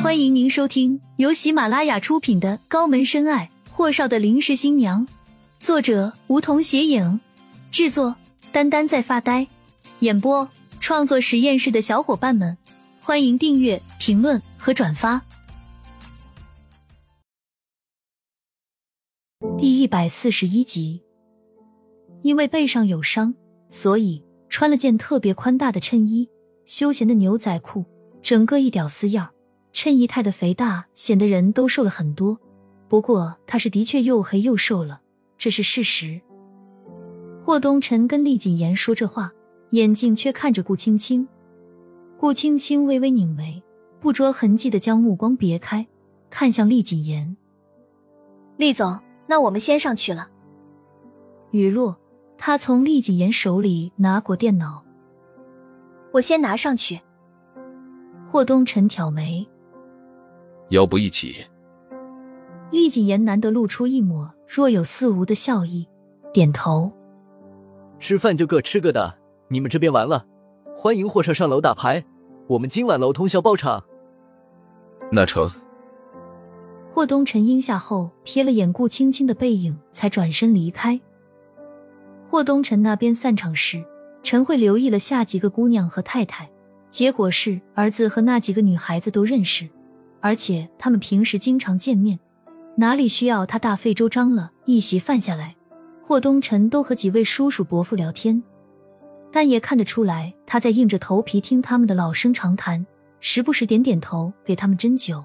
欢迎您收听由喜马拉雅出品的《高门深爱：霍少的临时新娘》，作者梧桐斜影，制作丹丹在发呆，演播创作实验室的小伙伴们，欢迎订阅、评论和转发。第一百四十一集，因为背上有伤，所以穿了件特别宽大的衬衣。休闲的牛仔裤，整个一屌丝样衬衣太的肥大，显得人都瘦了很多。不过他是的确又黑又瘦了，这是事实。霍东辰跟厉谨言说这话，眼睛却看着顾青青。顾青青微微拧眉，不着痕迹的将目光别开，看向厉谨言：“厉总，那我们先上去了。”雨落，他从厉谨言手里拿过电脑。我先拿上去。霍东辰挑眉，要不一起？厉谨言难得露出一抹若有似无的笑意，点头。吃饭就各吃各的，你们这边完了，欢迎霍少上楼打牌，我们今晚楼通宵包场。那成。霍东辰应下后，瞥了眼顾青青的背影，才转身离开。霍东辰那边散场时。陈慧留意了下几个姑娘和太太，结果是儿子和那几个女孩子都认识，而且他们平时经常见面，哪里需要他大费周章了？一席饭下来，霍东辰都和几位叔叔伯父聊天，但也看得出来他在硬着头皮听他们的老生常谈，时不时点点头给他们斟酒。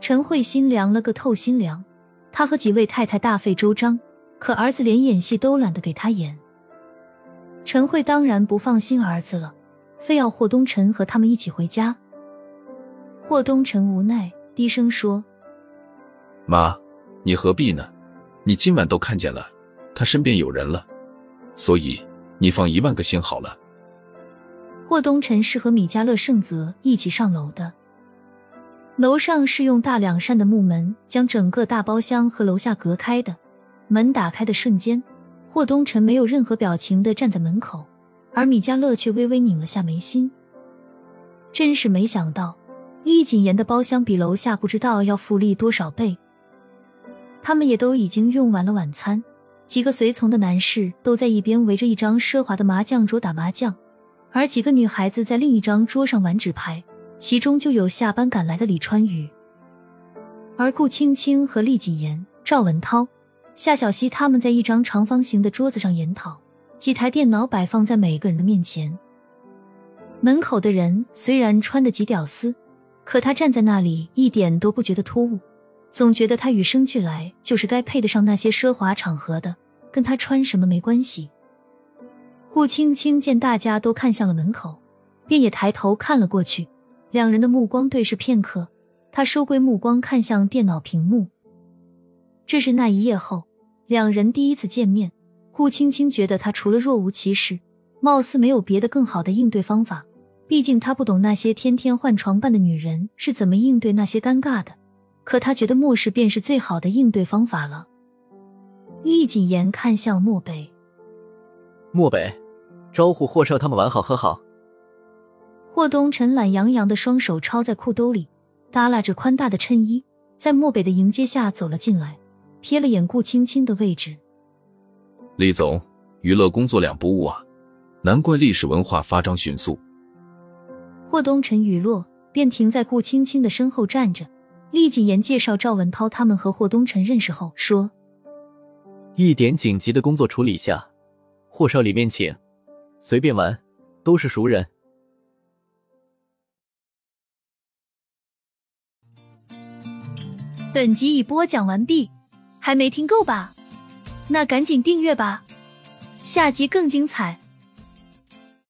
陈慧心凉了个透心凉，他和几位太太大费周章，可儿子连演戏都懒得给他演。陈慧当然不放心儿子了，非要霍东辰和他们一起回家。霍东辰无奈，低声说：“妈，你何必呢？你今晚都看见了，他身边有人了，所以你放一万个心好了。”霍东辰是和米迦勒、圣泽一起上楼的，楼上是用大两扇的木门将整个大包厢和楼下隔开的，门打开的瞬间。霍东辰没有任何表情的站在门口，而米迦勒却微微拧了下眉心。真是没想到，厉谨言的包厢比楼下不知道要富丽多少倍。他们也都已经用完了晚餐，几个随从的男士都在一边围着一张奢华的麻将桌打麻将，而几个女孩子在另一张桌上玩纸牌，其中就有下班赶来的李川宇。而顾青青和厉谨言、赵文涛。夏小溪他们在一张长方形的桌子上研讨，几台电脑摆放在每个人的面前。门口的人虽然穿的极屌丝，可他站在那里一点都不觉得突兀，总觉得他与生俱来就是该配得上那些奢华场合的，跟他穿什么没关系。顾青青见大家都看向了门口，便也抬头看了过去，两人的目光对视片刻，他收归目光看向电脑屏幕。这是那一夜后。两人第一次见面，顾青青觉得他除了若无其事，貌似没有别的更好的应对方法。毕竟他不懂那些天天换床伴的女人是怎么应对那些尴尬的。可他觉得漠视便是最好的应对方法了。厉谨言看向漠北，漠北，招呼霍少他们玩好喝好。霍东辰懒洋洋的双手抄在裤兜里，耷拉着宽大的衬衣，在漠北的迎接下走了进来。瞥了眼顾青青的位置，厉总，娱乐工作两不误啊，难怪历史文化发展迅速。霍东辰雨落，便停在顾青青的身后站着。厉谨言介绍赵文涛他们和霍东辰认识后说：“一点紧急的工作处理下，霍少里面请，随便玩，都是熟人。”本集已播讲完毕。还没听够吧？那赶紧订阅吧，下集更精彩。